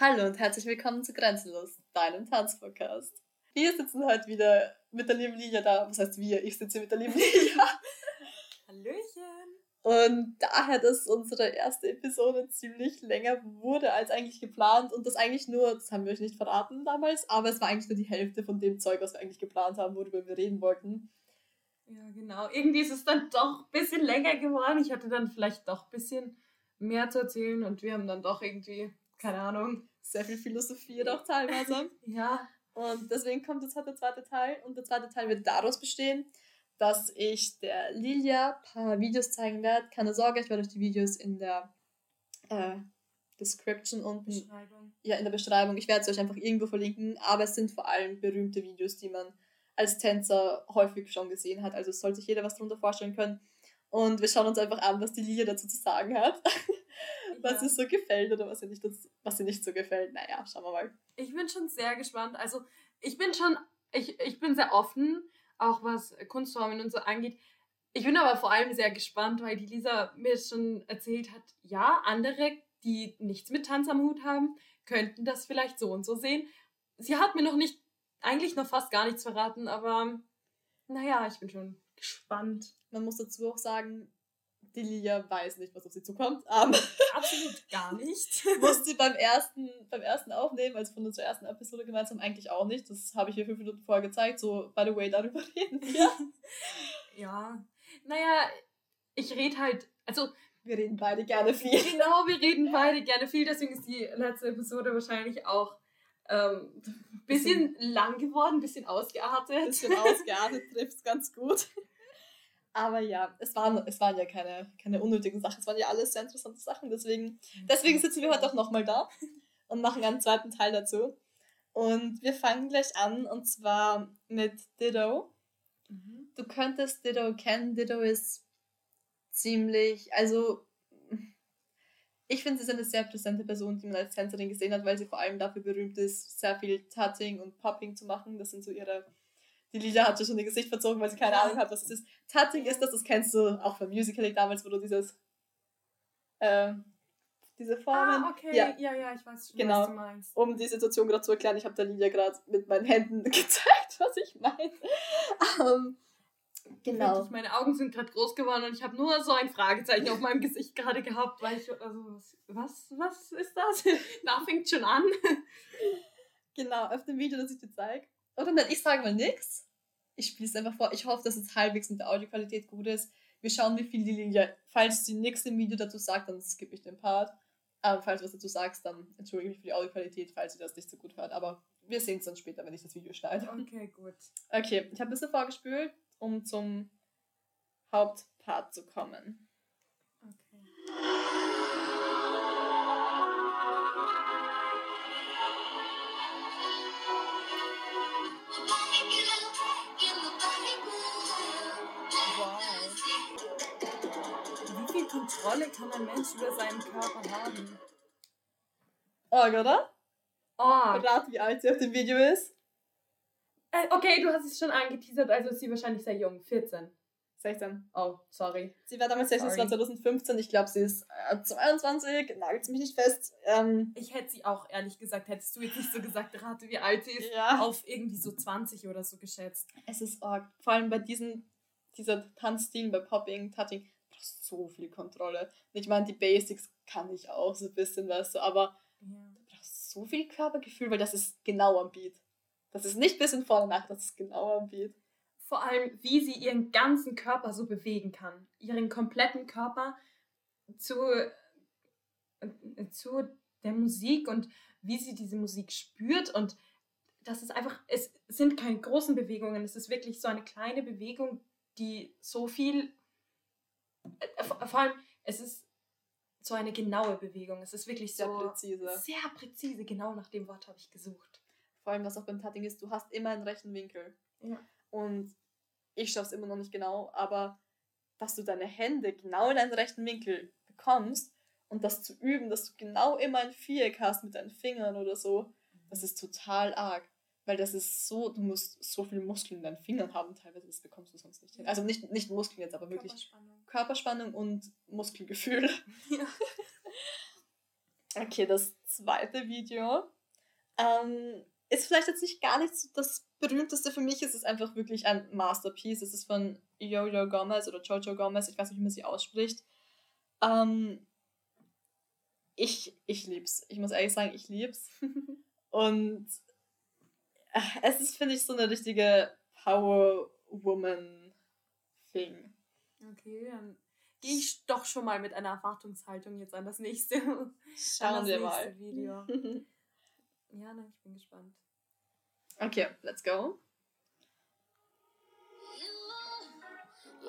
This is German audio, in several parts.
Hallo und herzlich willkommen zu Grenzenlos, deinem Tanzpodcast. Wir sitzen heute wieder mit der lieben Lilia da. Was heißt wir? Ich sitze mit der lieben Lilia. Hallöchen. Und daher, dass unsere erste Episode ziemlich länger wurde als eigentlich geplant und das eigentlich nur, das haben wir euch nicht verraten damals, aber es war eigentlich nur die Hälfte von dem Zeug, was wir eigentlich geplant haben, worüber wir reden wollten. Ja, genau. Irgendwie ist es dann doch ein bisschen länger geworden. Ich hatte dann vielleicht doch ein bisschen mehr zu erzählen und wir haben dann doch irgendwie, keine Ahnung. Sehr viel Philosophie doch teilweise. ja. Und deswegen kommt jetzt halt der zweite Teil und der zweite Teil wird daraus bestehen, dass ich der Lilia ein paar Videos zeigen werde. Keine Sorge, ich werde euch die Videos in der äh, Description unten. Beschreibung. Ja, in der Beschreibung. Ich werde es euch einfach irgendwo verlinken, aber es sind vor allem berühmte Videos, die man als Tänzer häufig schon gesehen hat. Also es soll sich jeder was darunter vorstellen können. Und wir schauen uns einfach an, was die Lilia dazu zu sagen hat. was Ja. ihr so gefällt oder was ihr, nicht, was ihr nicht so gefällt. Naja, schauen wir mal. Ich bin schon sehr gespannt. Also, ich bin schon, ich, ich bin sehr offen, auch was Kunstformen und so angeht. Ich bin aber vor allem sehr gespannt, weil die Lisa mir schon erzählt hat, ja, andere, die nichts mit Tanz am Hut haben, könnten das vielleicht so und so sehen. Sie hat mir noch nicht, eigentlich noch fast gar nichts verraten, aber naja, ich bin schon gespannt. Man muss dazu auch sagen, die Lilia weiß nicht, was auf sie zukommt. Aber Absolut gar nicht. wusste sie beim ersten, beim ersten Aufnehmen, also von unserer ersten Episode gemeinsam, eigentlich auch nicht. Das habe ich ihr fünf Minuten vorher gezeigt. So, by the way, darüber reden wir. Ja, naja, ich rede halt, also Wir reden beide gerne viel. genau, wir reden beide gerne viel, deswegen ist die letzte Episode wahrscheinlich auch ähm, ein bisschen lang geworden, ein bisschen ausgeartet. Bisschen ausgeartet, trifft es ganz gut. Aber ja, es waren, es waren ja keine, keine unnötigen Sachen, es waren ja alles sehr interessante Sachen. Deswegen, deswegen sitzen wir heute auch nochmal da und machen einen zweiten Teil dazu. Und wir fangen gleich an und zwar mit Ditto. Mhm. Du könntest Ditto kennen. Ditto ist ziemlich, also ich finde, sie ist eine sehr präsente Person, die man als Tänzerin gesehen hat, weil sie vor allem dafür berühmt ist, sehr viel Tutting und Popping zu machen. Das sind so ihre. Die Lila hat schon ihr Gesicht verzogen, weil sie keine. Ahnung hat, was es ist. Tutting ist das, das kennst du auch vom Musical damals, wo du dieses. ähm, diese Formen. Ah, okay, Ja, ja. ja, ich weiß schon, Genau. was du meinst. um die Situation gerade zu erklären, ich habe der Lilia gerade mit meinen Händen gezeigt, was ich meine. Ähm, genau. Wirklich, meine Augen sind gerade groß geworden und ich habe nur so ein Fragezeichen auf meinem Gesicht gerade gehabt, weil ich, also, was, was, was ist das? da fängt schon an. Genau, auf dem Video, das ich dir zeige. Oder nein, ich sage mal nichts. Ich spiele es einfach vor. Ich hoffe, dass es halbwegs mit der Audioqualität gut ist. Wir schauen, wie viel die Lilia. Falls sie nichts im Video dazu sagt, dann skippe ich den Part. Aber falls du was dazu sagst, dann entschuldige mich für die Audioqualität, falls sie das nicht so gut hört. Aber wir sehen es dann später, wenn ich das Video schneide. Okay, gut. Okay, ich habe ein bisschen vorgespült, um zum Hauptpart zu kommen. Kontrolle kann ein Mensch über seinen Körper haben? Org, oder? Oh, Rat, wie alt sie auf dem Video ist. äh, okay, du hast es schon angeteasert, also ist sie wahrscheinlich sehr jung, 14. 16. Oh, sorry. Sie war damals 16, das war Sorry. 2015. Ich glaube, sie ist äh, 22. Nagelt mich nicht fest. Ähm, Ich hätte sie auch, ehrlich gesagt, hättest du jetzt nicht so gesagt, rate, wie alt sie ist, ja. auf irgendwie so 20 oder so geschätzt. Es ist arg. Vor allem bei dieser Tanzstil, bei Popping, Touching, brauchst so viel Kontrolle. Ich meine, die Basics kann ich auch so ein bisschen, weißt du, aber Ja. du brauchst so viel Körpergefühl, weil das ist genau am Beat. Das ist nicht bisschen vorne nach, das ist genau am Beat. Vor allem, wie sie ihren ganzen Körper so bewegen kann. Ihren kompletten Körper zu, äh, zu der Musik und wie sie diese Musik spürt. Und das ist einfach, es sind keine großen Bewegungen, es ist wirklich so eine kleine Bewegung, die so viel, vor vor allem, es ist so eine genaue Bewegung. Es ist wirklich Sehr so präzise. sehr präzise, genau nach dem Wort habe ich gesucht. Vor allem, was auch beim Tutting ist, du hast immer einen rechten Winkel. Ja. Und ich schaff's immer noch nicht genau, aber dass du deine Hände genau in einen rechten Winkel bekommst und das zu üben, dass du genau immer ein Viereck hast mit deinen Fingern oder so, das ist total arg. Weil das ist so, du musst so viel Muskeln in deinen Fingern haben, teilweise, das bekommst du sonst nicht hin. Also nicht, nicht Muskeln jetzt, aber wirklich Körperspannung. Körperspannung und Muskelgefühl. Ja. Okay, das zweite Video ähm, ist vielleicht jetzt nicht gar nicht so das berühmteste für mich. Es ist einfach wirklich ein Masterpiece. Es ist von Jojo Gomez oder Jojo Gomez. Ich weiß nicht, wie man sie ausspricht. Ähm, ich, ich lieb's. Ich muss ehrlich sagen, ich lieb's. Und äh, es ist, finde ich, so eine richtige Power Woman-Thing. Okay, dann gehe ich doch schon mal mit einer Erwartungshaltung jetzt an das nächste, Schauen das wir nächste mal. Video. ja, nein, ich bin gespannt. Okay, let's go.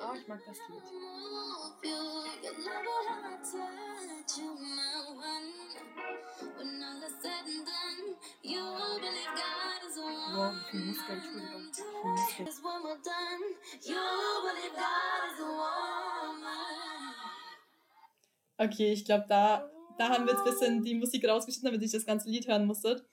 Oh, ich mag das Lied. Wow, wie viel Muskel, Entschuldigung. Okay, ich glaube, da, da haben wir jetzt ein bisschen die Musik rausgeschnitten, damit ich das ganze Lied hören musste.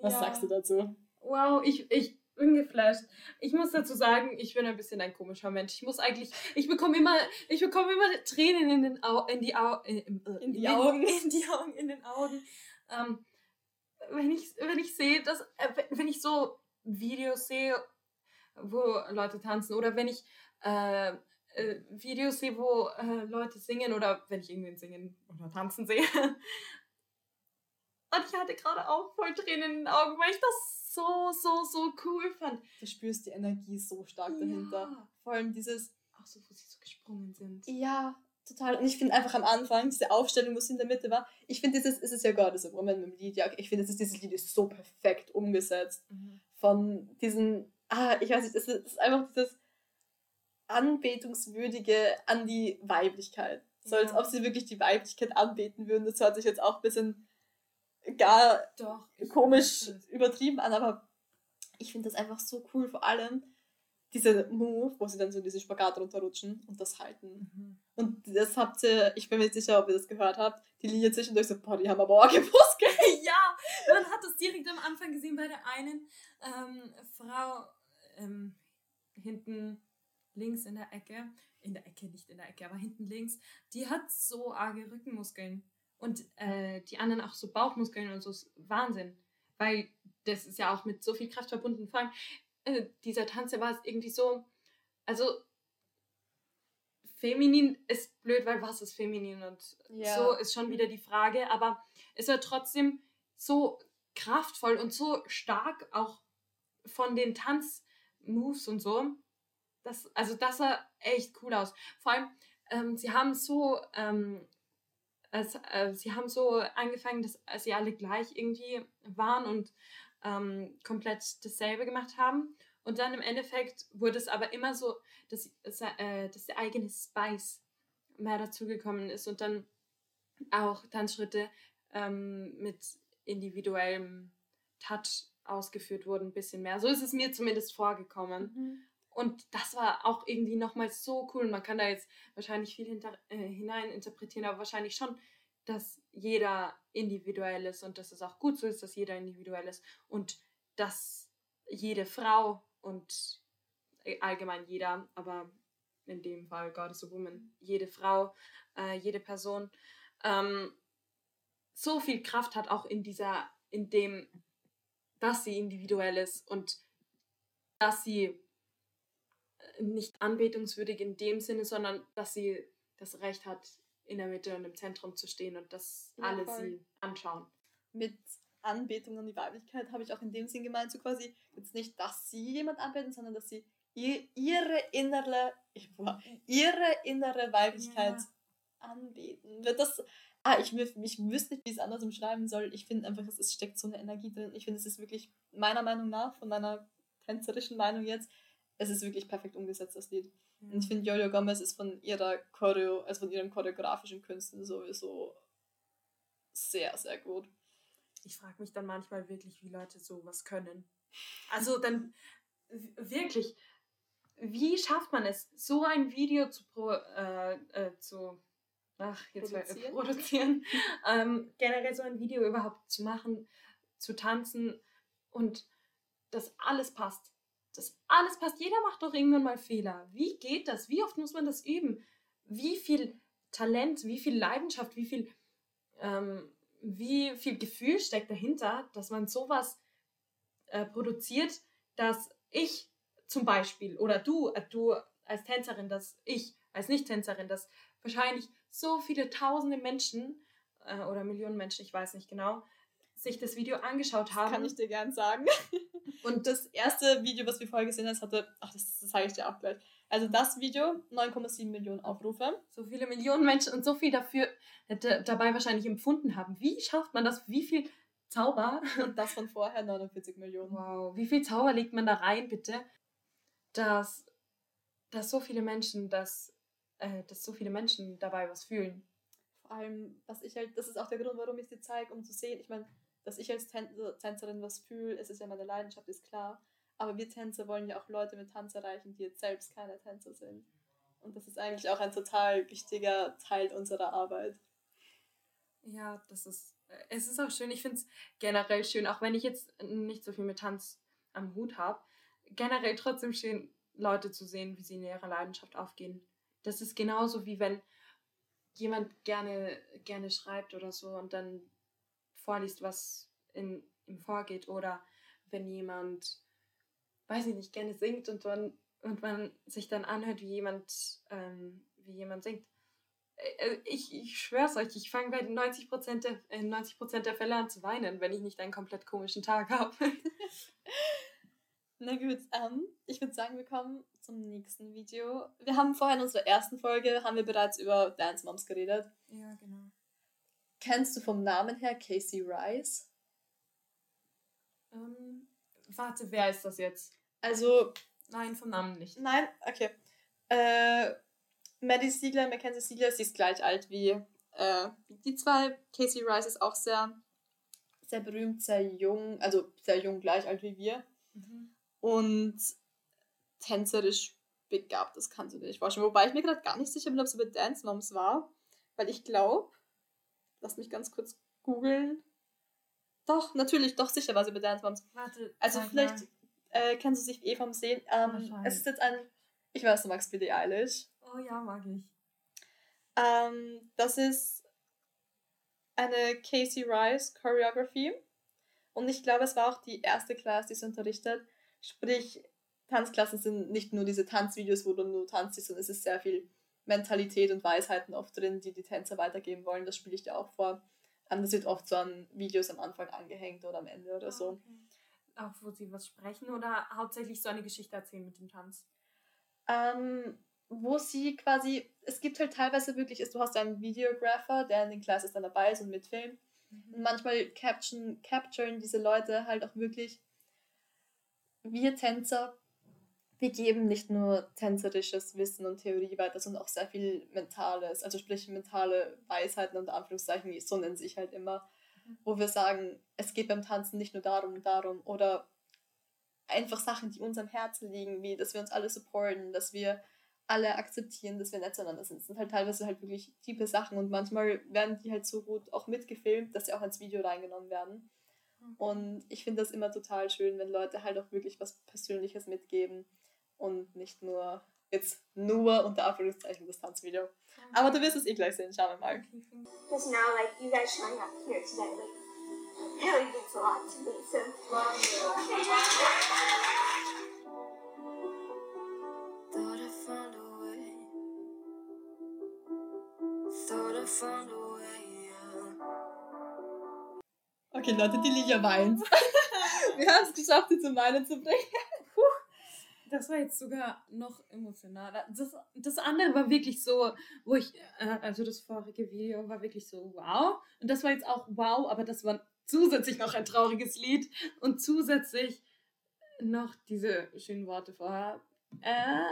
Was ja. sagst du dazu? Wow, ich, ich bin geflasht. Ich muss dazu sagen, ich bin ein bisschen ein komischer Mensch. Ich muss eigentlich, ich bekomme immer, ich bekomme immer Tränen in den Au in die, Au in, äh, in die Augen, in die Augen, in den Augen. Ähm, wenn ich, wenn ich sehe, dass, äh, wenn ich so Videos sehe, wo Leute tanzen oder wenn ich äh, äh, Videos sehe, wo äh, Leute singen oder wenn ich irgendwen singen oder tanzen sehe. Und ich hatte gerade auch voll Tränen in den Augen, weil ich das so, so, so cool fand. Du spürst die Energie so stark dahinter. Ja. Vor allem dieses. Auch so, wo sie so gesprungen sind. Ja, total. Und ich finde einfach am Anfang, diese Aufstellung, wo sie in der Mitte war, ich finde dieses, es ist ja is a Woman mit dem Lied, ja, ich finde, dieses Lied ist so perfekt umgesetzt. Mhm. Von diesen, ah, ich weiß nicht, es ist, ist einfach dieses Anbetungswürdige an die Weiblichkeit. So ja. als ob sie wirklich die Weiblichkeit anbeten würden. Das hört sich jetzt auch ein bisschen gar Doch, komisch übertrieben an, aber ich finde das einfach so cool. Vor allem, dieser Move, wo sie dann so in diesen Spagat runterrutschen und das halten. Mhm. Und das habt ihr, ich bin mir nicht sicher, ob ihr das gehört habt, die Linie zwischendurch so, boah, die haben aber auch Muskeln. ja, man hat das direkt am Anfang gesehen bei der einen ähm, Frau ähm, hinten links in der Ecke, in der Ecke, nicht in der Ecke, aber hinten links, die hat so arge Rückenmuskeln. Und äh, die anderen auch so Bauchmuskeln und so, Wahnsinn. Weil das ist ja auch mit so viel Kraft verbunden. Vor allem, äh, dieser Tanz, der war irgendwie so, also feminin ist blöd, weil was ist feminin und ja. so ist schon wieder die Frage, aber es war trotzdem so kraftvoll und so stark auch von den Tanzmoves und so. Das, also das sah echt cool aus. Vor allem, ähm, sie haben so, ähm, es, äh, sie haben so angefangen, dass sie alle gleich irgendwie waren und ähm, komplett dasselbe gemacht haben. Und dann im Endeffekt wurde es aber immer so, dass, äh, dass der eigene Spice mehr dazugekommen ist und dann auch Tanzschritte ähm, mit individuellem Touch ausgeführt wurden, ein bisschen mehr. So ist es mir zumindest vorgekommen. Mhm. Und das war auch irgendwie nochmal so cool. Man kann da jetzt wahrscheinlich viel hinter, äh, hinein interpretieren, aber wahrscheinlich schon, dass jeder individuell ist und dass es auch gut so ist, dass jeder individuell ist und dass jede Frau und äh, allgemein jeder, aber in dem Fall God is a Woman, jede Frau, äh, jede Person ähm, so viel Kraft hat, auch in dieser, in dem, dass sie individuell ist und dass sie nicht anbetungswürdig in dem Sinne, sondern dass sie das Recht hat, in der Mitte und im Zentrum zu stehen und dass ja, alle voll. sie anschauen. Mit Anbetung an die Weiblichkeit habe ich auch in dem Sinn gemeint, so quasi jetzt nicht, dass sie jemand anbeten, sondern dass sie ihr, ihre innere, ihre innere Weiblichkeit ja. anbeten. Das, ah, ich, ich wüsste nicht, wie ich es anders umschreiben soll. Ich finde einfach, es steckt so eine Energie drin. Ich finde, es ist wirklich meiner Meinung nach, von meiner tänzerischen Meinung jetzt, es ist wirklich perfekt umgesetzt, das Lied. Mhm. Und ich finde, Jojo Gomez ist von ihrer Choreo, also von ihren choreografischen Künsten sowieso sehr, sehr gut. Ich frage mich dann manchmal wirklich, wie Leute sowas können. Also dann wirklich, wie schafft man es, so ein Video zu, pro, äh, äh, zu ach, jetzt produzieren, äh, produzieren ähm, generell so ein Video überhaupt zu machen, zu tanzen und dass alles passt das alles passt. Jeder macht doch irgendwann mal Fehler. Wie geht das? Wie oft muss man das üben? Wie viel Talent, wie viel Leidenschaft, wie viel ähm, wie viel Gefühl steckt dahinter, dass man sowas äh, produziert, dass ich zum Beispiel oder du, äh, du als Tänzerin, dass ich als Nicht-Tänzerin, dass wahrscheinlich so viele tausende Menschen äh, oder Millionen Menschen, ich weiß nicht genau, sich das Video angeschaut haben. Das kann ich dir gern sagen. Und das erste Video, was wir vorher gesehen haben, hatte, ach, das, das sage ich dir auch gleich. Also das Video, 9,7 Millionen Aufrufe. So viele Millionen Menschen und so viel dafür dabei wahrscheinlich empfunden haben. Wie schafft man das? Wie viel Zauber? Und das von vorher 49 Millionen. Wow, wie viel Zauber legt man da rein, bitte? Dass, dass so viele Menschen, dass, äh, dass so viele Menschen dabei was fühlen. Vor allem, was ich halt, das ist auch der Grund, warum ich es dir zeige, um zu sehen. Ich meine, dass ich als Tänzerin was fühle, es ist ja meine Leidenschaft, ist klar. Aber wir Tänzer wollen ja auch Leute mit Tanz erreichen, die jetzt selbst keine Tänzer sind. Und das ist eigentlich auch ein total wichtiger Teil unserer Arbeit. Ja, das ist, es ist auch schön. Ich finde es generell schön, auch wenn ich jetzt nicht so viel mit Tanz am Hut habe, generell trotzdem schön, Leute zu sehen, wie sie in ihrer Leidenschaft aufgehen. Das ist genauso wie wenn jemand gerne, gerne schreibt oder so und dann vorliest, was in ihm vorgeht oder wenn jemand, weiß ich nicht, gerne singt und man, und man sich dann anhört, wie jemand, ähm, wie jemand singt. Äh, äh, ich, ich schwör's euch, ich fange bei 90%, der, äh, 90 der Fälle an zu weinen, wenn ich nicht einen komplett komischen Tag habe. Na gut, ähm, ich würde sagen, wir kommen zum nächsten Video. Wir haben vorher in unserer ersten Folge, haben wir bereits über Dance Moms geredet. Ja, genau. Kennst du vom Namen her Casey Rice? Ähm, warte, wer ist das jetzt? Also. Nein, vom Namen nicht. Nein, okay. Äh, Maddie Siegler, Mackenzie Siegler, sie ist gleich alt wie äh, die zwei. Casey Rice ist auch sehr, sehr berühmt, sehr jung, also sehr jung, gleich alt wie wir. Mhm. Und tänzerisch begabt, das kannst du dir nicht vorstellen. Wobei ich mir gerade gar nicht sicher bin, ob es über Dance Moms war, weil ich glaube, Lass mich ganz kurz googeln. Doch, natürlich, doch sicher war sie bei Dance Moms. Warte. Also vielleicht äh, kennst du sich eh vom Sehen. Ähm, es ist jetzt ein. Ich weiß, du magst Billie Eilish. Oh ja, mag ich. Ähm, das ist eine Casey Rice Choreography. Und ich glaube, es war auch die erste Klasse, die sie unterrichtet. Sprich, Tanzklassen sind nicht nur diese Tanzvideos, wo du nur tanzt, sondern es ist sehr viel Mentalität und Weisheiten oft drin, die die Tänzer weitergeben wollen. Das spiele ich dir auch vor. Ähm, das wird oft so an Videos am Anfang angehängt oder am Ende oder so. Ah, okay. Auch wo sie was sprechen oder hauptsächlich so eine Geschichte erzählen mit dem Tanz? Ähm, wo sie quasi, es gibt halt teilweise wirklich, ist, du hast einen Videographer, der in den Classes dann dabei ist und mitfilmt. Mhm. Und manchmal capturen, capturen diese Leute halt auch wirklich wir Tänzer wir geben nicht nur tänzerisches Wissen und Theorie weiter, sondern auch sehr viel Mentales, also sprich mentale Weisheiten und Anführungszeichen, so nennen sich halt immer, mhm. wo wir sagen, es geht beim Tanzen nicht nur darum und darum oder einfach Sachen, die uns am Herzen liegen, wie dass wir uns alle supporten, dass wir alle akzeptieren, dass wir nett zueinander sind. Das sind halt teilweise halt wirklich tiefe Sachen und manchmal werden die halt so gut auch mitgefilmt, dass sie auch ins Video reingenommen werden. Mhm. Und ich finde das immer total schön, wenn Leute halt auch wirklich was Persönliches mitgeben und nicht nur jetzt nur unter Anführungszeichen das Tanzvideo. Aber du wirst es eh gleich sehen, schauen wir mal. Because now like you guys showing up here today like really means a lot to me. So Thought I found a way. Thought I found a way. Okay, Leute, die Lilia weint. Wir haben es geschafft, sie zum Weinen zu bringen. Das war jetzt sogar noch emotionaler. Das, das andere war wirklich so, wo ich, äh, also das vorige Video war wirklich so wow. Und das war jetzt auch wow, aber das war zusätzlich noch ein trauriges Lied und zusätzlich noch diese schönen Worte vorher. Ähm,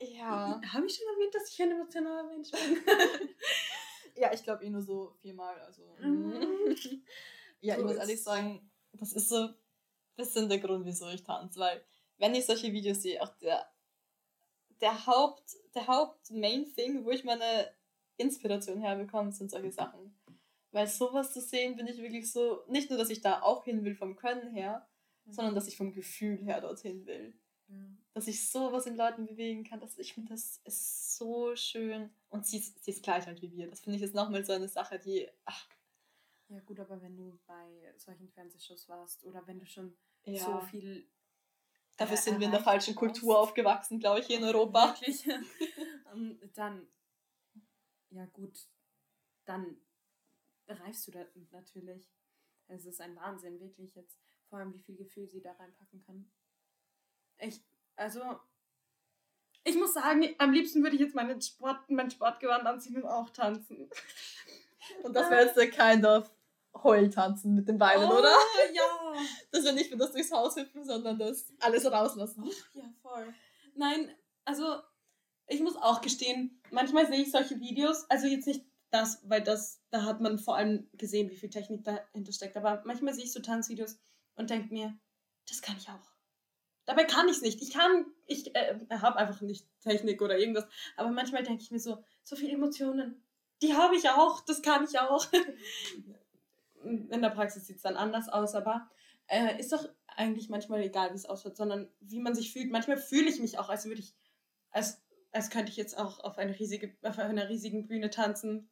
ja. Habe ich schon erwähnt, dass ich ein emotionaler Mensch bin? ja, ich glaube eh nur so viermal. Also. Mhm. ja, so ich muss ehrlich sagen, das ist so ein bisschen der Grund, wieso ich tanze, weil wenn ich solche Videos sehe, auch der, der Haupt, der Haupt-Main-Thing, wo ich meine Inspiration herbekomme, sind solche Sachen. Weil sowas zu sehen, bin ich wirklich so, nicht nur, dass ich da auch hin will vom Können her, mhm. sondern dass ich vom Gefühl her dorthin will. Mhm. Dass ich sowas in Leuten bewegen kann, dass ich finde, das ist so schön. Und sie ist, sie ist gleich halt wie wir. Das finde ich jetzt nochmal so eine Sache, die, ach, Ja, gut, aber wenn du bei solchen Fernsehshows warst oder wenn du schon Ja. so viel. Dafür äh, sind wir in der falschen Kultur aufgewachsen, glaube ich, hier in Europa. Wirklich. Ähm, dann, ja, gut, dann reifst du da natürlich. Es ist ein Wahnsinn, wirklich jetzt. Vor allem, wie viel Gefühl sie da reinpacken kann. Ich, also, ich muss sagen, am liebsten würde ich jetzt meinen Sport, mein Sportgewand anziehen und auch tanzen. Und das wäre jetzt der kind of Heultanzen mit den Beinen, Oh, oder? Ja. Das wäre nicht für das durchs Haus hüpfen, sondern das alles rauslassen. Ja, voll. Nein, also ich muss auch gestehen, manchmal sehe ich solche Videos, also jetzt nicht das, weil das, da hat man vor allem gesehen, wie viel Technik dahinter steckt, aber manchmal sehe ich so Tanzvideos und denke mir, das kann ich auch. Dabei kann ich es nicht. Ich kann, ich äh, habe einfach nicht Technik oder irgendwas, aber manchmal denke ich mir so, so viele Emotionen, die habe ich auch, das kann ich auch. In der Praxis sieht es dann anders aus, aber äh, ist doch eigentlich manchmal egal, wie es ausschaut, sondern wie man sich fühlt. Manchmal fühle ich mich auch, als würde ich, als, als könnte ich jetzt auch auf, eine riesige, auf einer riesigen Bühne tanzen.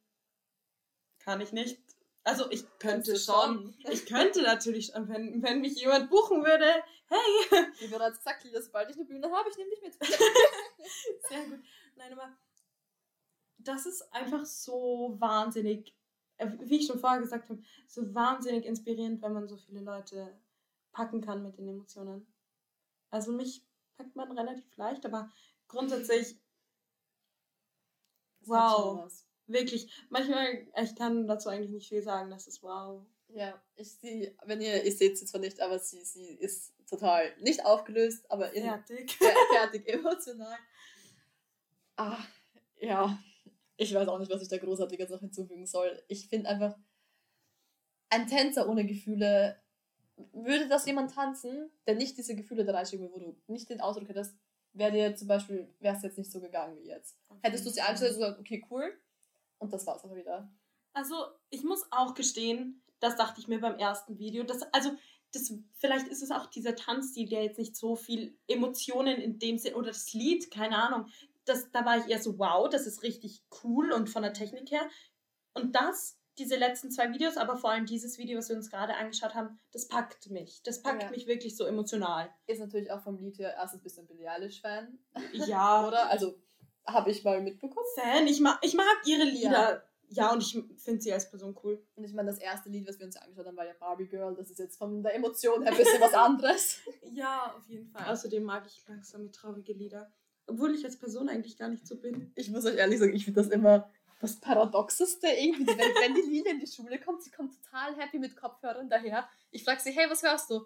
Kann ich nicht. Also ich könnte schon. Ich könnte natürlich schon, wenn, wenn mich jemand buchen würde. Hey! Wie bereits gesagt, Lila, sobald ich eine Bühne habe, ich nehme dich mit. Sehr gut. Nein, aber das ist einfach so wahnsinnig, wie ich schon vorher gesagt habe, so wahnsinnig inspirierend, wenn man so viele Leute packen kann mit den Emotionen. Also mich packt man relativ leicht, aber grundsätzlich, Das wow, wirklich, manchmal, ich kann dazu eigentlich nicht viel sagen, das ist wow. Ja, ich sehe, wenn ihr, ihr seht sie zwar nicht, aber sie, sie ist total nicht aufgelöst, aber in, Fertig. fer- fertig emotional. Ah, ja, ich weiß auch nicht, was ich da großartiges noch hinzufügen soll. Ich finde einfach, ein Tänzer ohne Gefühle, würde das jemand tanzen, der nicht diese Gefühle da reinsteckt, wo du nicht den Ausdruck hättest, wäre dir zum Beispiel, wäre es jetzt nicht so gegangen wie jetzt. Hättest du sie eingestellt und gesagt, okay, cool, und das war's aber wieder. Also, ich muss auch gestehen, das dachte ich mir beim ersten Video. Das, also, das, vielleicht ist es auch dieser Tanzstil, der jetzt nicht so viel Emotionen in dem Sinn, oder das Lied, keine Ahnung. Das, da war ich eher so, wow, das ist richtig cool und von der Technik her. Und das, diese letzten zwei Videos, aber vor allem dieses Video, was wir uns gerade angeschaut haben, das packt mich. Das packt Ja. mich wirklich so emotional. Ist natürlich auch vom Lied her erstens ein bisschen Billie Eilish-Fan, Ja, oder? Also, habe ich mal mitbekommen. Fan, ich mag, ich mag ihre Lieder. Ja, und ich finde sie als Person cool. Und ich meine, das erste Lied, was wir uns angeschaut haben, war ja Barbie Girl. Das ist jetzt von der Emotion her ein bisschen was anderes. Ja, auf jeden Fall. Außerdem mag ich langsame, traurige Lieder. Obwohl ich als Person eigentlich gar nicht so bin. Ich muss euch ehrlich sagen, ich finde das immer das Paradoxeste irgendwie. Wenn, wenn die Lila in die Schule kommt, sie kommt total happy mit Kopfhörern daher. Ich frage sie, hey, was hörst du?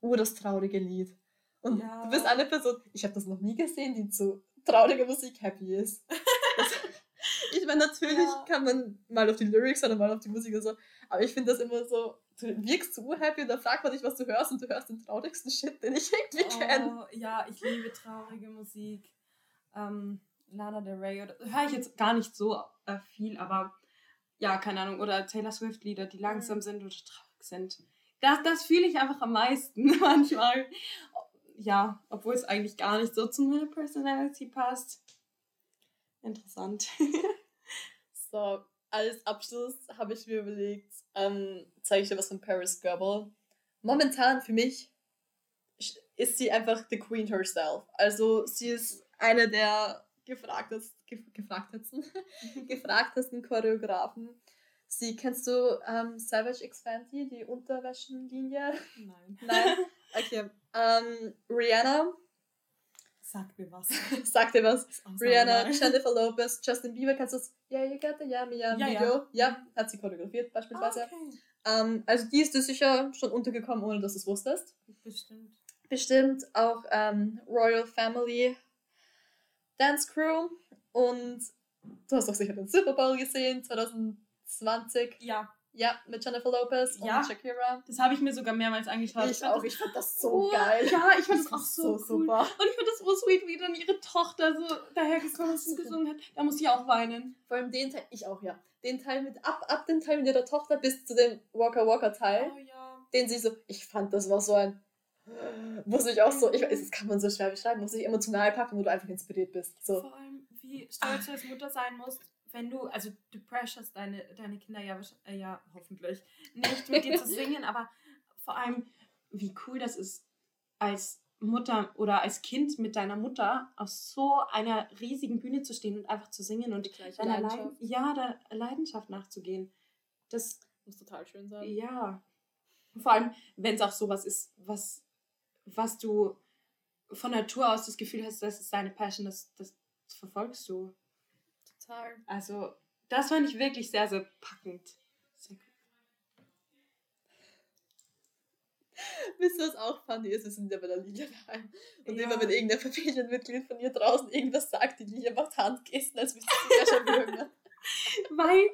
Oh, das traurige Lied. Und Ja. du bist eine Person, ich habe das noch nie gesehen, die zu trauriger Musik happy ist. Das, ich meine, natürlich Ja. kann man mal auf die Lyrics oder mal auf die Musik oder so, aber ich finde das immer so, du wirkst zu happy und dann fragt man dich, was du hörst und du hörst den traurigsten Shit, den ich irgendwie kenne. Oh, ja, ich liebe traurige Musik. Ähm, Lana Del Rey, oder höre ich jetzt gar nicht so äh, viel, aber ja, keine Ahnung. Oder Taylor Swift Lieder, die langsam sind oder traurig sind. Das, das fühle ich einfach am meisten manchmal. Ja, obwohl es eigentlich gar nicht so zu meiner Personality passt. Interessant. So, als Abschluss habe ich mir überlegt, ähm, zeige ich dir was von Paris Goebel. Momentan für mich ist sie einfach the Queen herself. Also sie ist eine der gefragtesten, gef gefragtesten, gefragtesten Choreografen. Sie kennst du ähm, Savage X Fenty, die Unterwäschenlinie? Nein. Nein. Okay. Ähm, Rihanna, Sag mir was. sag dir was. Rihanna. Jennifer Lopez, Justin Bieber, kennst du das? Yeah, you got the yummy yum Ja, ja. Video? Ja. hat sie choreografiert beispielsweise. Ah, okay. Ähm, also die ist dir sicher schon untergekommen, ohne dass du es wusstest. Bestimmt. Bestimmt auch ähm, Royal Family Dance Crew und du hast doch sicher den Super Bowl gesehen, 2020. Ja, Ja, mit Jennifer Lopez Ja. und Shakira. das habe ich mir sogar mehrmals angeschaut. Ich fand auch, das- ich fand das so Oh, geil. Ja, ich fand das Das auch so cool. super. Und ich fand das so sweet, wie dann ihre Tochter so dahergekommen ist und gesungen hat. Da muss ich auch weinen. Vor allem den Teil, ich auch, ja. Den Teil mit, ab, ab dem Teil mit ihrer Tochter bis zu dem Walker Walker Teil. Oh ja. den sie so, ich fand, das war so ein, muss ich auch so, ich weiß, das kann man so schwer beschreiben, muss ich emotional packen, wo du einfach inspiriert bist. So. Vor allem, wie stolz du als Mutter sein musst, wenn du, also du pressurst deine, deine Kinder ja, äh, ja hoffentlich nicht mit dir zu singen, aber vor allem, wie cool das ist, als Mutter oder als Kind mit deiner Mutter auf so einer riesigen Bühne zu stehen und einfach zu singen und deiner Leidenschaft. ja, der Leidenschaft nachzugehen. Das muss total schön sein. Ja. Vor allem, wenn es auch sowas ist, was, was du von Natur aus das Gefühl hast, das ist deine Passion, das, das verfolgst du. Total. Also, das fand ich wirklich sehr, sehr packend. Sehr. Wisst ihr, was auch funny ist? Wir sind ja bei der Lilia daheim. Und ja. immer, wenn irgendein Familienmitglied von ihr draußen irgendwas sagt, die Lilia macht Handgesten, als müsste sie ja schon mögen. weil,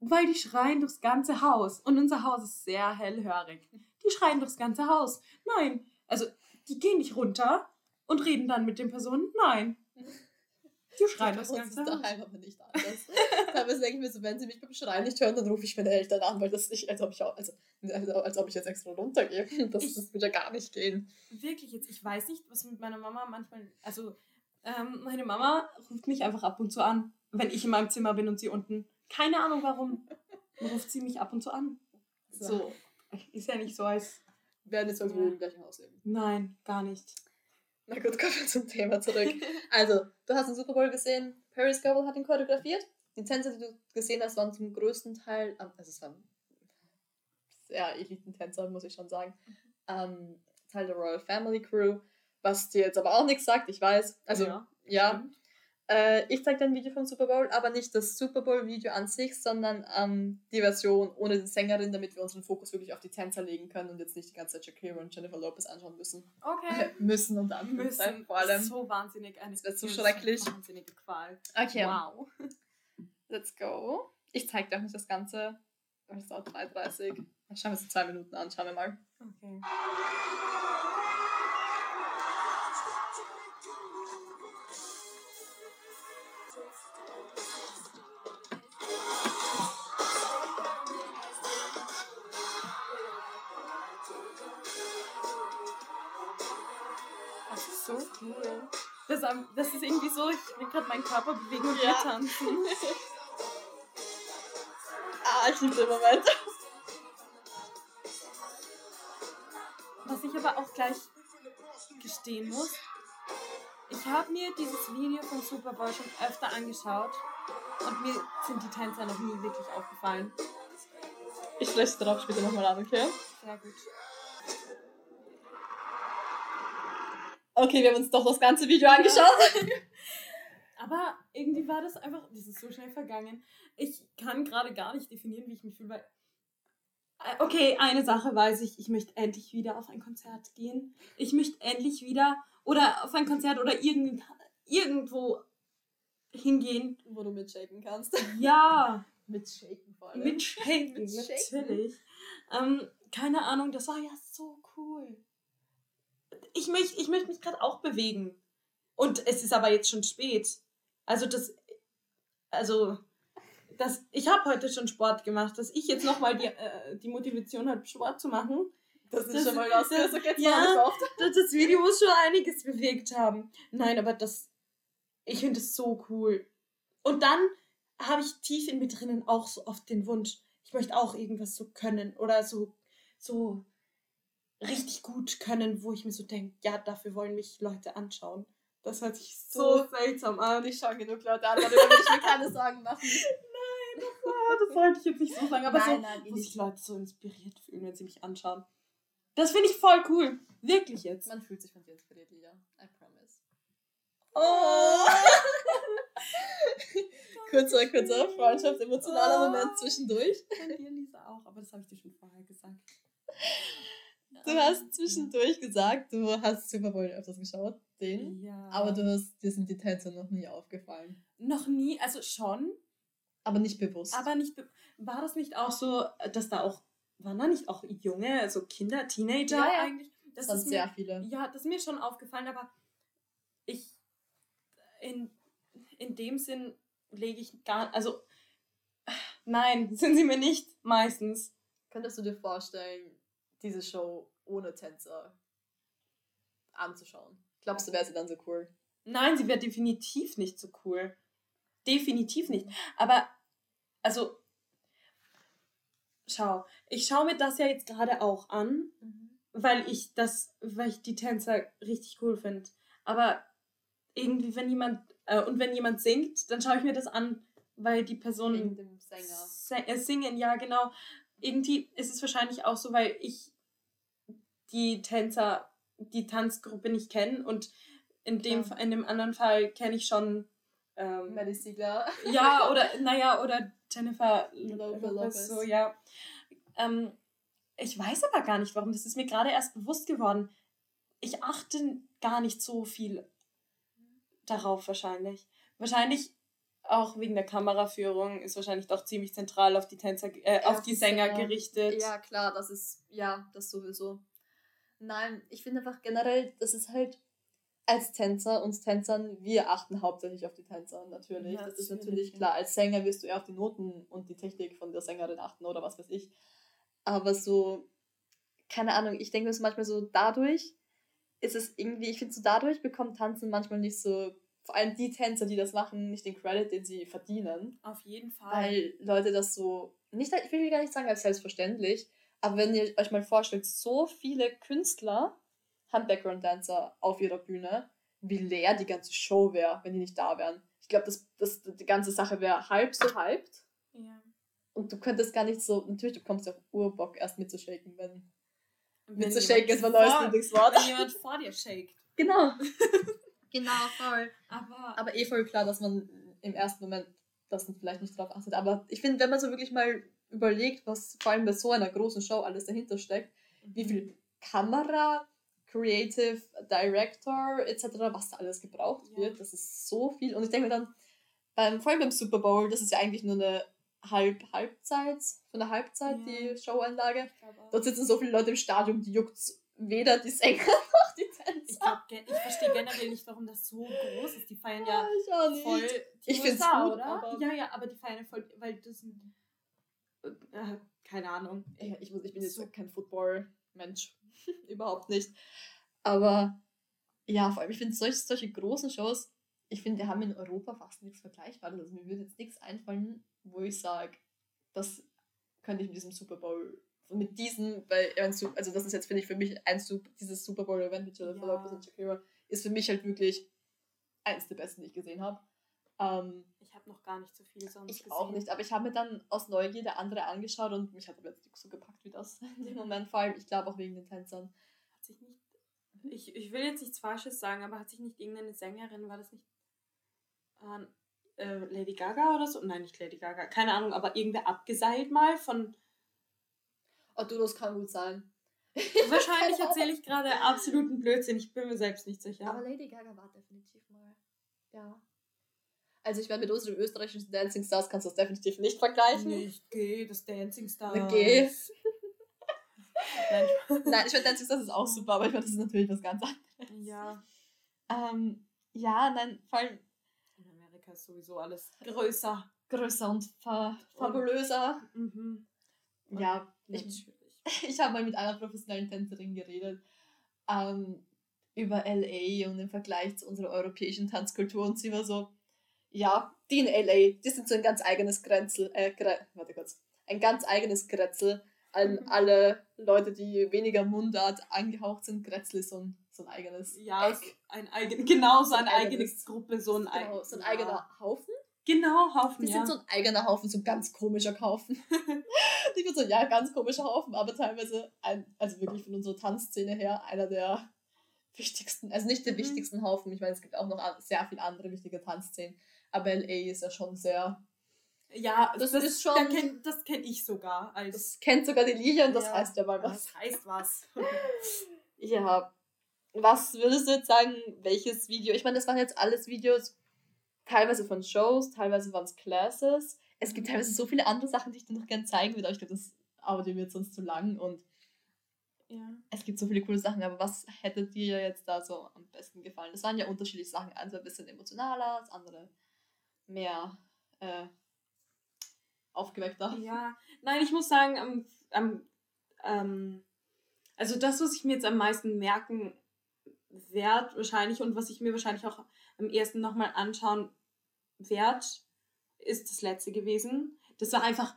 weil die schreien durchs ganze Haus. Und unser Haus ist sehr hellhörig. Die schreien durchs ganze Haus. Nein, also die gehen nicht runter und reden dann mit den Personen. Nein. Die schreien das Ganze. Das ist daheim aber nicht anders. Teilweise denke ich mir so, wenn sie mich beim Schreien nicht hören, dann rufe ich meine Eltern an, weil das nicht, als ob ich auch, also, also als ob ich jetzt extra runtergehe. Das, ich, das würde ja gar nicht gehen. Wirklich jetzt, ich weiß nicht, was mit meiner Mama manchmal, also ähm, meine Mama ruft mich einfach ab und zu an, wenn ich in meinem Zimmer bin und sie unten. Keine Ahnung warum. ruft sie mich ab und zu an. So. so. Ist ja nicht so, als werden jetzt irgendwie ja. im gleichen Haus leben. Nein, gar nicht. Na gut, kommen wir zum Thema zurück. also, du hast den Super Bowl gesehen, Paris Goebel hat ihn choreografiert. Die Tänze, die du gesehen hast, waren zum größten Teil, also es waren sehr Elitentänzer, muss ich schon sagen, ähm, Teil der Royal Family Crew, was dir jetzt aber auch nichts sagt, ich weiß. Also, ja, ja äh, ich zeige ein Video vom Super Bowl, aber nicht das Super Bowl-Video an sich, sondern ähm, die Version ohne die Sängerin, damit wir unseren Fokus wirklich auf die Tänzer legen können und jetzt nicht die ganze Zeit Shakira und Jennifer Lopez anschauen müssen. Okay. müssen und dann müssen. Vor allem. So wahnsinnig. Eine, das wäre so schrecklich. Wahnsinnige Qual. Okay. Wow. Let's go. Ich zeige dir auch nicht das Ganze. Das dauert 3,30. Dann schauen wir uns zwei Minuten an. Schauen wir mal. Okay. Das, das ist irgendwie so, ich will gerade meinen Körper bewegen und ja. tanzen. ah, ich liebe den Moment. Was ich aber auch gleich gestehen muss, ich habe mir dieses Video von Super Bowl schon öfter angeschaut und mir sind die Tänzer noch nie wirklich aufgefallen. Ich flash darauf später nochmal an, okay? Sehr gut. Okay, wir haben uns doch das ganze Video angeschaut. Aber irgendwie war das einfach, das ist so schnell vergangen. Ich kann gerade gar nicht definieren, wie ich mich fühle, weil. Äh, okay, eine Sache weiß ich, ich möchte endlich wieder auf ein Konzert gehen. Ich möchte endlich wieder oder auf ein Konzert oder irgend, irgendwo hingehen. Wo du mitshaken kannst. Ja. mitshaken vor allem. Mitshaken, natürlich. Ähm, keine Ahnung, das war ja so cool ich möchte ich möcht mich gerade auch bewegen. Und es ist aber jetzt schon spät. Also das, also das, ich habe heute schon Sport gemacht, dass ich jetzt nochmal die, äh, die Motivation habe, Sport zu machen. Das ist das, schon mal. Das, das, das ja, das, das Video muss schon einiges bewegt haben. Nein, aber das, ich finde es so cool. Und dann habe ich tief in mir drinnen auch so oft den Wunsch, ich möchte auch irgendwas so können oder so, so richtig gut können, wo ich mir so denke, ja, dafür wollen mich Leute anschauen. Das hört sich so, so seltsam an. Ich schaue genug Leute an, aber darüber will ich mir keine Sorgen machen. Nein, das, war, das sollte ich jetzt nicht so sagen. Aber nein, so, nein, wo sich Leute so inspiriert fühlen, wenn sie mich anschauen. Das finde ich voll cool. Wirklich jetzt. Man fühlt sich von dir inspiriert, Lila. I promise. Oh! kurzer, kurzer Freundschaft, emotionaler oh. Moment zwischendurch. Von dir, Lisa, auch. Aber das habe ich dir schon vorher gesagt. Du hast zwischendurch gesagt, du hast Super Bowl öfters geschaut, den. Ja. Aber du hast, dir sind die Tänze noch nie aufgefallen. Noch nie, also schon. Aber nicht bewusst. Aber nicht, be war das nicht auch so, dass da auch, waren da nicht auch junge, also Kinder, Teenager ja, ja. eigentlich? Das, das sind sehr mir, viele. Ja, das ist mir schon aufgefallen, aber ich, in, in dem Sinn lege ich gar, also, nein, sind sie mir nicht, meistens. Könntest du dir vorstellen, diese Show ohne Tänzer anzuschauen. Glaubst du, wäre sie dann so cool? Nein, sie wäre definitiv nicht so cool. definitiv nicht. Aber, also, schau, ich schaue mir das ja jetzt gerade auch an, mhm. weil ich das, weil ich die Tänzer richtig cool finde. Aber irgendwie, wenn jemand, äh, und wenn jemand singt, dann schaue ich mir das an, weil die Person Sänger. Äh, singen, ja, genau. Irgendwie ist es wahrscheinlich auch so, weil ich die Tänzer, die Tanzgruppe nicht kenne und in dem, in dem anderen Fall kenne ich schon ähm, Maddie Siegler. Ja, oder, naja, oder Jennifer Lopez, so, ja. Ähm, ich weiß aber gar nicht, warum. Das ist mir gerade erst bewusst geworden. Ich achte gar nicht so viel darauf wahrscheinlich. Wahrscheinlich auch wegen der Kameraführung ist wahrscheinlich doch ziemlich zentral auf die Tänzer, äh, auf die Sänger ja, gerichtet. Ja, klar, das ist, ja, das sowieso. Nein, ich finde einfach generell, das ist halt als Tänzer, uns Tänzern, wir achten hauptsächlich auf die Tänzer, natürlich. Ja, das ist natürlich klar. Als Sänger wirst du eher auf die Noten und die Technik von der Sängerin achten oder was weiß ich. Aber so, keine Ahnung, ich denke mir so manchmal so, dadurch ist es irgendwie, ich finde so, dadurch bekommt Tanzen manchmal nicht so, vor allem die Tänzer, die das machen, nicht den Credit, den sie verdienen. Auf jeden Fall. Weil Leute das so, nicht, ich will gar nicht sagen als selbstverständlich, aber wenn ihr euch mal vorstellt, so viele Künstler haben Background-Dancer auf ihrer Bühne, wie leer die ganze Show wäre, wenn die nicht da wären. Ich glaube, das, das, die ganze Sache wäre halb so hyped. Ja. Und du könntest gar nicht so, natürlich, du kommst ja auf Urbock erst mitzushaken, wenn. wenn mitzushaken ist mein neues Lieblingswort. Wenn jemand vor dir shakt. Genau. genau, voll. Aber, aber eh voll klar, dass man im ersten Moment das vielleicht nicht drauf achtet. Aber ich finde, wenn man so wirklich mal überlegt, was vor allem bei so einer großen Show alles dahinter steckt, mhm. wie viel Kamera, Creative Director etc., was da alles gebraucht ja. wird. Das ist so viel. Und ich denke mir dann, beim, vor allem beim Super Bowl, das ist ja eigentlich nur eine Halb Halbzeit, von der Halbzeit, ja. die Showanlage. Dort sitzen so viele Leute im Stadion, die juckt weder die Sänger noch die Tänzer. Ich, ich verstehe generell nicht, warum das so groß ist. Die feiern ja, ja ich voll die ich USA, oder? ja, ja, aber die feiern ja voll, weil das sind, äh, keine Ahnung. Ich, ich, ich bin jetzt so. kein Football-Mensch. Überhaupt nicht. Aber ja, vor allem, ich finde solche, solche großen Shows, ich finde, wir haben in Europa fast nichts Vergleichbares. Also mir würde jetzt nichts einfallen, wo ich sage, das könnte ich mit diesem Super Bowl, mit diesem, weil also das ist jetzt, finde ich, für mich ein Super, dieses Super Bowl-Event mit Jennifer ja. Lopez und Shakira, ist für mich halt wirklich eins der besten, die ich gesehen habe. Ähm, ich habe noch gar nicht so viel sonst ich gesehen. auch nicht, aber ich habe mir dann aus Neugierde andere angeschaut und mich hat aber jetzt nicht so gepackt wie das in dem Moment. Vor allem, ich glaube auch wegen den Tänzern. Hat sich nicht, ich, ich will jetzt nichts Falsches sagen, aber hat sich nicht irgendeine Sängerin, war das nicht äh, äh, Lady Gaga oder so? Nein, nicht Lady Gaga, keine Ahnung, aber irgendwer abgeseilt mal von... Oh du, das kann gut sein. Wahrscheinlich erzähle ich gerade absoluten Blödsinn, ich bin mir selbst nicht sicher. Aber Lady Gaga war definitiv mal, ja. Also ich meine, mit unseren österreichischen Dancing Stars kannst du das definitiv nicht vergleichen. Nicht G, das Dancing Stars. Eine G. Nein, Nein, ich finde Dancing Stars ist auch super, aber ich finde, das ist natürlich was ganz anderes. Ja. Ähm, ja, nein, vor allem... In Amerika ist sowieso alles größer. Größer und fa fabulöser. Mhm. Ja, ich, ich habe mal mit einer professionellen Tänzerin geredet ähm, über LA und im Vergleich zu unserer europäischen Tanzkultur und sie war so, ja, die in LA, die sind so ein ganz eigenes Grenzel, äh, Gre warte kurz, ein ganz eigenes Grätzl. An mhm. alle Leute, die weniger Mundart angehaucht sind, Grätzl ist so ein, so ein eigenes ja, Eck. ein eigen, genau, so eine eigene Gruppe, so ein, genau, so ein ja. eigener Haufen. Genau, Haufen, Die ja. sind so ein eigener Haufen, so ein ganz komischer Haufen. ich bin so, ja, ganz komischer Haufen, aber teilweise, ein, also wirklich von unserer Tanzszene her, einer der wichtigsten, also nicht der mhm. wichtigsten Haufen, ich meine, es gibt auch noch sehr viele andere wichtige Tanzszenen, aber LA ist ja schon sehr. Ja, das, das ist schon. Da kenn, das kenne ich sogar. Das kennt sogar die Lilie und das ja, heißt ja mal was. Das heißt was. ja. Was würdest du jetzt sagen, welches Video? Ich meine, das waren jetzt alles Videos, teilweise von Shows, teilweise waren es Classes. Es gibt teilweise so viele andere Sachen, die ich dir noch gerne zeigen würde, aber ich glaube, das Audio wird sonst zu lang und ja. es gibt so viele coole Sachen, aber was hätte dir jetzt da so am besten gefallen? Das waren ja unterschiedliche Sachen. Eins war ein bisschen emotionaler, das andere mehr äh, aufgeweckter. Ja, nein, ich muss sagen, am, am, ähm, also das, was ich mir jetzt am meisten merken werde, wahrscheinlich, und was ich mir wahrscheinlich auch am ersten nochmal anschauen werde, ist das letzte gewesen. Das war einfach,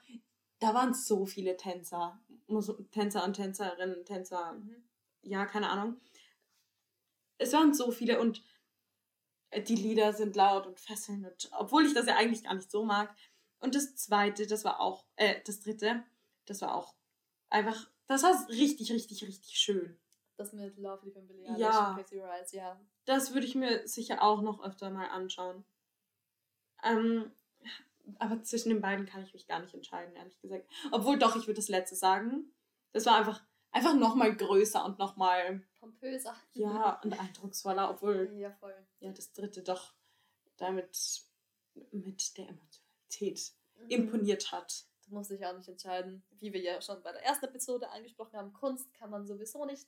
da waren so viele Tänzer. Tänzer und Tänzerinnen, Tänzer, mhm. ja, keine Ahnung. Es waren so viele und die Lieder sind laut und fesselnd, obwohl ich das ja eigentlich gar nicht so mag. Und das zweite, das war auch, äh, das dritte, das war auch einfach, das war richtig, richtig, richtig schön. Das mit Lovely von Billie Eilish ja. und Casey Rise, ja. Das würde ich mir sicher auch noch öfter mal anschauen. Ähm, aber zwischen den beiden kann ich mich gar nicht entscheiden, ehrlich gesagt. Obwohl doch, ich würde das letzte sagen. Das war einfach, einfach nochmal größer und nochmal pompöser. Ja, und eindrucksvoller, obwohl ja, voll. ja das dritte doch damit mit der Emotionalität mhm. imponiert hat. Du musst dich auch nicht entscheiden. Wie wir ja schon bei der ersten Episode angesprochen haben, Kunst kann man sowieso nicht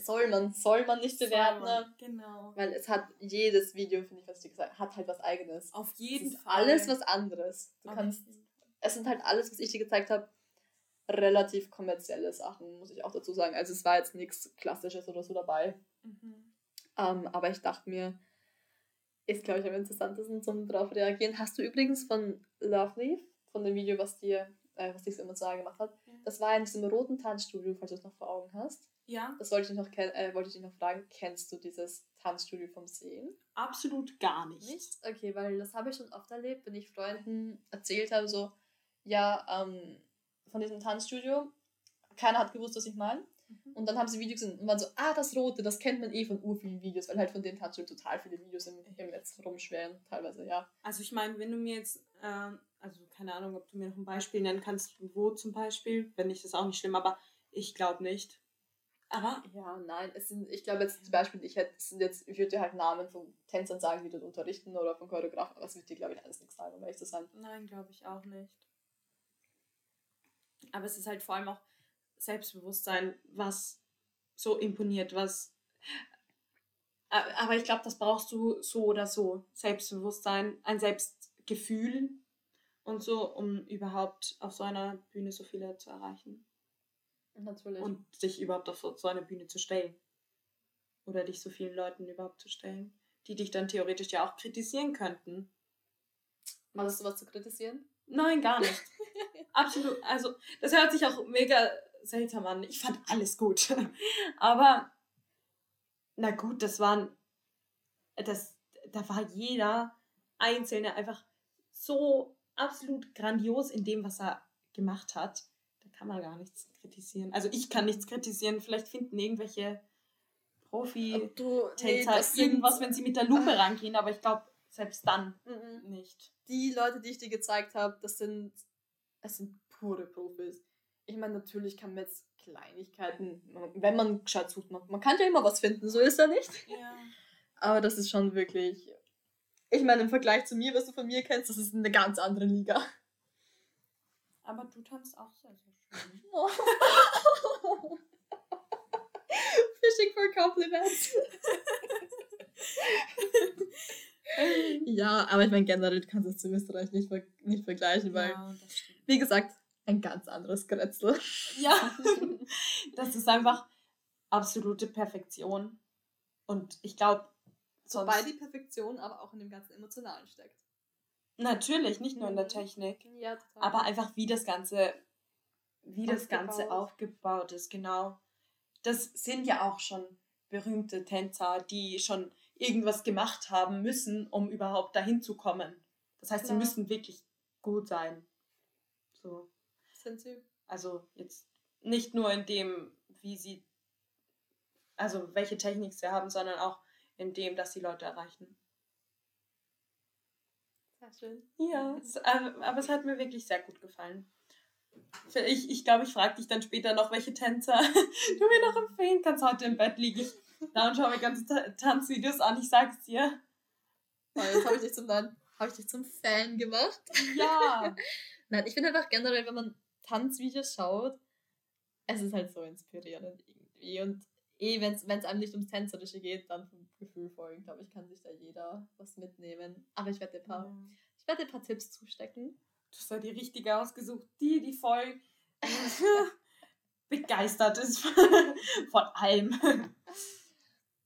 soll man, soll man nicht bewerten. Man, genau. Weil es hat jedes Video, finde ich, was ich gesagt habe, hat halt was eigenes. Auf jeden Fall. Alles was anderes. Du kannst, es sind halt alles, was ich dir gezeigt habe, relativ kommerzielle Sachen, muss ich auch dazu sagen. Also es war jetzt nichts Klassisches oder so dabei. Mhm. Ähm, aber ich dachte mir, ist, glaube ich, am interessantesten zum darauf reagieren. Hast du übrigens von Lovely, von dem Video, was dir, äh, was dich so emotional gemacht hat, ja. das war in diesem roten Tanzstudio, falls du es noch vor Augen hast. Ja. Das wollte ich noch, äh, wollte ich dich noch fragen. Kennst du dieses Tanzstudio vom Sehen? Absolut gar nicht. Nicht? Okay, weil das habe ich schon oft erlebt, wenn ich Freunden erzählt habe, so, ja, ähm, von diesem Tanzstudio. Keiner hat gewusst, was ich meine. Mhm. Und dann haben sie Videos gesehen und waren so, ah, das Rote, das kennt man eh von urvielen Videos, weil halt von dem Tanzstudio total viele Videos im, im Netz rumschweren, teilweise, ja. Also ich meine, wenn du mir jetzt, ähm, also keine Ahnung, ob du mir noch ein Beispiel nennen kannst, wo zum Beispiel, wenn nicht, das auch nicht schlimm, aber ich glaube nicht. Aber? Ja, nein, es sind, ich glaube jetzt zum Beispiel, ich hätte, sind jetzt, ich würde dir halt Namen von Tänzern sagen, die dort unterrichten oder von Choreografen, aber es wird dir, glaube ich, alles nichts sagen, um ehrlich zu sein. Nein, glaube ich auch nicht. Aber es ist halt vor allem auch Selbstbewusstsein, was so imponiert, was. Aber ich glaube, das brauchst du so oder so. Selbstbewusstsein, ein Selbstgefühl und so, um überhaupt auf so einer Bühne so viele zu erreichen. Natürlich. Und dich überhaupt auf so eine Bühne zu stellen. Oder dich so vielen Leuten überhaupt zu stellen, die dich dann theoretisch ja auch kritisieren könnten. Hast du was zu kritisieren? Nein, gar nicht. Absolut. Also, das hört sich auch mega seltsam an. Ich fand alles gut. Aber, na gut, das waren, das, da war jeder Einzelne einfach so absolut grandios in dem, was er gemacht hat kann man gar nichts kritisieren. Also ich kann nichts kritisieren. Vielleicht finden irgendwelche Profi-Tänzer nee, irgendwas, wenn sie mit der Lupe rangehen, aber ich glaube, selbst dann mhm. nicht. Die Leute, die ich dir gezeigt habe, das sind, es sind pure Profis. Ich meine, natürlich kann man jetzt Kleinigkeiten, wenn man gescheit sucht, man, man kann ja immer was finden, so ist er nicht. Ja. Aber das ist schon wirklich, ich meine, im Vergleich zu mir, was du von mir kennst, das ist eine ganz andere Liga. Aber du tanzt auch sehr, sehr schön. Fishing for compliments. ja, aber ich meine, generell kannst du es zu Österreich nicht, nicht vergleichen, weil, ja, wie gesagt, ein ganz anderes Grätzl. Ja, das ist einfach absolute Perfektion. Und ich glaube, Wobei die Perfektion aber auch in dem ganzen Emotionalen steckt. Natürlich, nicht nur in der mhm. Technik. Ja, total. Aber einfach wie das Ganze, wie das Ganze aufgebaut ist, genau. Das sind ja auch schon berühmte Tänzer, die schon irgendwas gemacht haben müssen, um überhaupt dahin zu kommen. Das heißt, ja. sie müssen wirklich gut sein. So. Sind sie? Also jetzt nicht nur in dem, wie sie, also welche Technik sie haben, sondern auch in dem, dass sie Leute erreichen. Sehr schön. Ja, es, aber es hat mir wirklich sehr gut gefallen. Ich, ich glaube, ich frage dich dann später noch, welche Tänzer du mir noch empfehlen kannst. Heute im Bett liege ich da und schaue mir ganze Tanzvideos an. Ich sag's dir. Oh, jetzt habe ich, dich zum, hab ich dich zum Fan gemacht. Ja. Nein, ich finde einfach generell, wenn man Tanzvideos schaut, es ist halt so inspirierend irgendwie. Und eh, wenn es einem nicht ums Tänzerische geht, dann vom Gefühl folgen, glaube ich, kann sich da jeder was mitnehmen. Aber ich werde dir ein paar, ja. ich werde dir ein paar Tipps zustecken. Du hast ja die richtige ausgesucht, die, die voll begeistert ist von allem.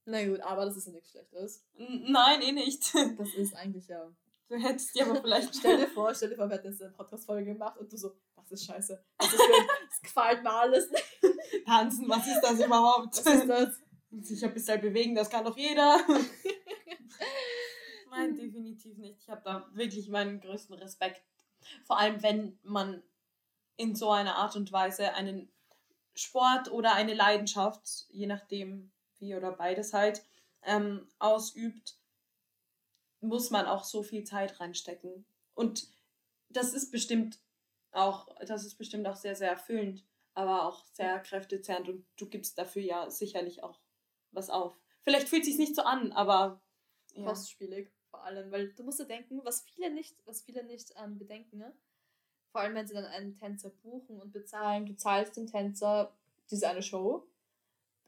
Na gut, aber das ist ja nichts Schlechtes. Nein, eh nicht. Das ist eigentlich ja Du hättest dir aber vielleicht. stell dir vor, stell dir vor, wir hätten jetzt eine Podcast-Folge gemacht und du so, das ist scheiße. Das ist blöd. Das gefällt mir alles nicht. Tanzen, was ist das überhaupt? Was ist das? Sich ein bisschen bewegen, das kann doch jeder. Nein, definitiv nicht. Ich habe da wirklich meinen größten Respekt. Vor allem, wenn man in so einer Art und Weise einen Sport oder eine Leidenschaft, je nachdem wie oder beides halt, ähm, ausübt, muss man auch so viel Zeit reinstecken. Und das ist bestimmt auch, das ist bestimmt auch sehr, sehr erfüllend, aber auch sehr kräftezehrend und du gibst dafür ja sicherlich auch was auf. Vielleicht fühlt es sich nicht so an, aber ja. kostspielig vor allem, weil du musst ja denken, was viele nicht, was viele nicht ähm, bedenken, ne? vor allem wenn sie dann einen Tänzer buchen und bezahlen, du zahlst dem Tänzer diese eine Show,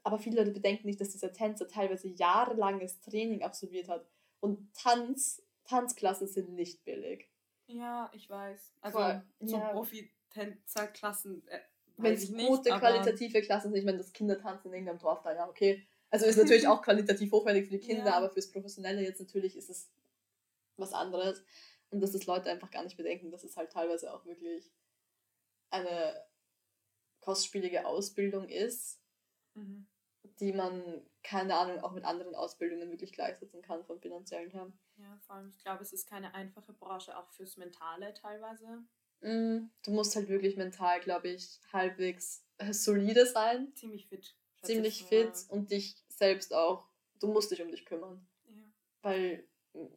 aber viele Leute bedenken nicht, dass dieser Tänzer teilweise jahrelanges Training absolviert hat und Tanz, Tanzklassen sind nicht billig. Ja, ich weiß. Also Voll, so ja. Profi-Tänzerklassen. Äh, Wenn es gute, qualitative Klassen sind, ich meine, das Kindertanzen in irgendeinem Dorf da, ja, okay. Also ist natürlich auch qualitativ hochwertig für die Kinder, ja. aber fürs Professionelle jetzt natürlich ist es was anderes. Und dass das Leute einfach gar nicht bedenken, dass es halt teilweise auch wirklich eine kostspielige Ausbildung ist, mhm. Die man, keine Ahnung, auch mit anderen Ausbildungen wirklich gleichsetzen kann vom finanziellen her. Ja, vor allem, ich glaube, es ist keine einfache Branche, auch fürs Mentale teilweise. Mm, du musst halt wirklich mental, glaube ich, halbwegs solide sein. Ziemlich fit. Ziemlich fit und dich selbst auch. Du musst dich um dich kümmern. Ja. Weil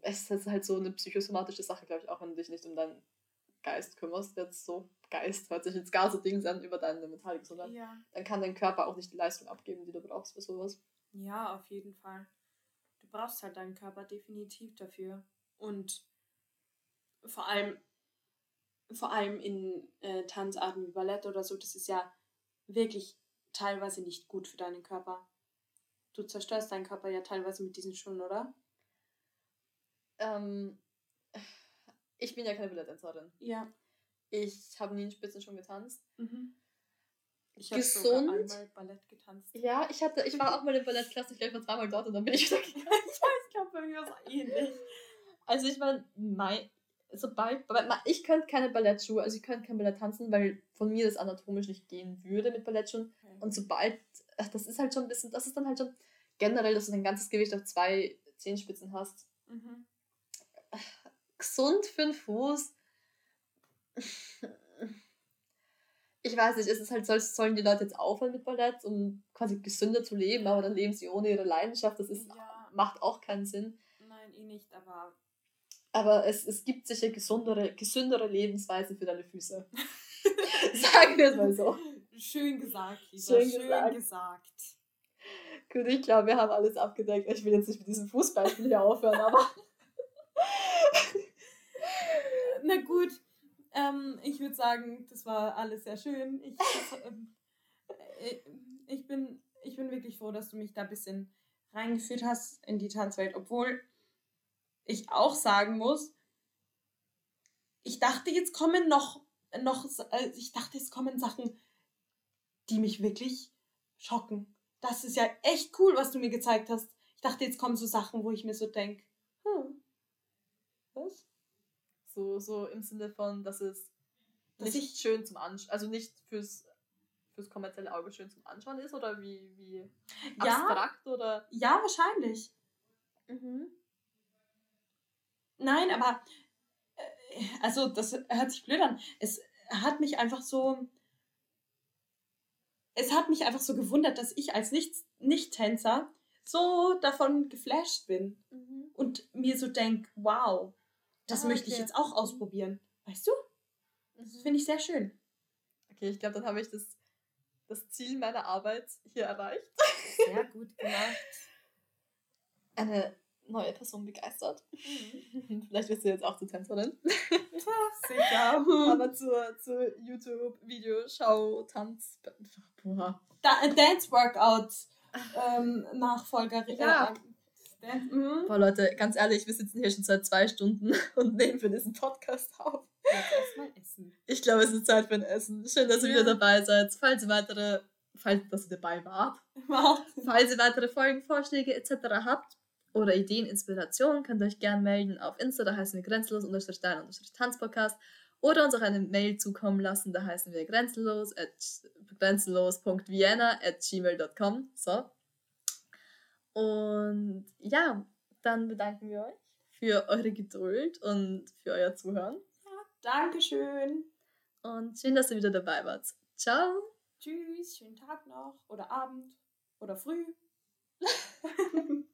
es ist halt so eine psychosomatische Sache, glaube ich, auch wenn du dich nicht um deinen Geist kümmerst, jetzt so Geist hört sich jetzt gar so Dings an über deine mentale Gesundheit, ja. dann kann dein Körper auch nicht die Leistung abgeben, die du brauchst für sowas. Ja, auf jeden Fall. Du brauchst halt deinen Körper definitiv dafür. Und vor allem, vor allem in äh, Tanzarten wie Ballett oder so, das ist ja wirklich teilweise nicht gut für deinen Körper. Du zerstörst deinen Körper ja teilweise mit diesen Schuhen, oder? Ähm, ich bin ja keine Balletttänzerin. Ja. Ich habe nie in Spitzen schon getanzt. Mhm. Ich habe sogar einmal Ballett getanzt. Ja, ich hatte, ich war auch mal in Ballettklasse, ich glaube, ich war dreimal dort und dann bin ich wieder gegangen. ich weiß, ich glaube, bei mir war es ähnlich. Also ich meine, mein, sobald, ich könnte keine Ballettschuhe, also ich könnte kein Ballett tanzen, weil von mir das anatomisch nicht gehen würde mit Ballettschuhen. Okay. Und sobald, das ist halt schon ein bisschen, das ist dann halt schon generell, dass du dein ganzes Gewicht auf zwei Zehenspitzen hast. Mhm gesund für den Fuß. Ich weiß nicht, es ist halt, sollen die Leute jetzt aufhören mit Ballett, um quasi gesünder zu leben, aber dann leben sie ohne ihre Leidenschaft. Das ist, ja. macht auch keinen Sinn. Nein, eh nicht, aber. Aber es, es gibt sicher gesundere, gesündere Lebensweisen für deine Füße. Sagen wir es mal so. Schön gesagt, Lisa. Schön, Schön gesagt. gesagt. Gut, ich glaube, wir haben alles abgedeckt. Ich will jetzt nicht mit diesem Fußbeispiel hier aufhören, aber. Na gut, ähm, ich würde sagen, das war alles sehr schön. Ich, äh, ich, bin, ich bin wirklich froh, dass du mich da ein bisschen reingeführt hast in die Tanzwelt, obwohl ich auch sagen muss, ich dachte, jetzt kommen noch, noch äh, ich dachte, jetzt kommen Sachen, die mich wirklich schocken. Das ist ja echt cool, was du mir gezeigt hast. Ich dachte, jetzt kommen so Sachen, wo ich mir so denke, hm, was? So, so im Sinne von, dass es nicht ich, schön zum Anschauen, also nicht fürs, fürs kommerzielle Auge schön zum Anschauen ist oder wie, wie abstrakt ja, oder? Ja, wahrscheinlich. Mhm. Nein, aber äh, also das hört sich blöd an. Es hat mich einfach so es hat mich einfach so gewundert, dass ich als Nicht-Tänzer so davon geflasht bin mhm. und mir so denke, wow, das ah, möchte okay. ich jetzt auch ausprobieren. Weißt du? Das mhm. finde ich sehr schön. Okay, ich glaube, dann habe ich das, das Ziel meiner Arbeit hier erreicht. Sehr gut gemacht. Eine neue Person begeistert. Mhm. Vielleicht wirst du jetzt auch zur Tänzerin. Sicher. Aber zur, zur YouTube-Video-Schau, Tanz. Boah. Da, Dance-Workout ähm, Nachfolgerin. Ja. Mhm. Boah, Leute, ganz ehrlich, wir sitzen hier schon seit zwei Stunden und nehmen für diesen Podcast auf. Jetzt erstmal essen. Ich glaube, es ist Zeit für ein Essen. Schön, dass ihr ja. wieder dabei seid. Falls ihr weitere, falls dass ihr dabei wart, falls ihr weitere Folgenvorschläge etc. habt, oder Ideen, Inspirationen, könnt ihr euch gerne melden auf Insta, da heißen wir grenzenlos Tanzpodcast oder uns auch eine Mail zukommen lassen, da heißen wir grenzenlos at, grenzenlos.vienna at gmail.com. So. Und ja, dann bedanken wir euch für eure Geduld und für euer Zuhören. Ja, Dankeschön. Und schön, dass ihr wieder dabei wart. Ciao. Tschüss, schönen Tag noch oder Abend oder früh.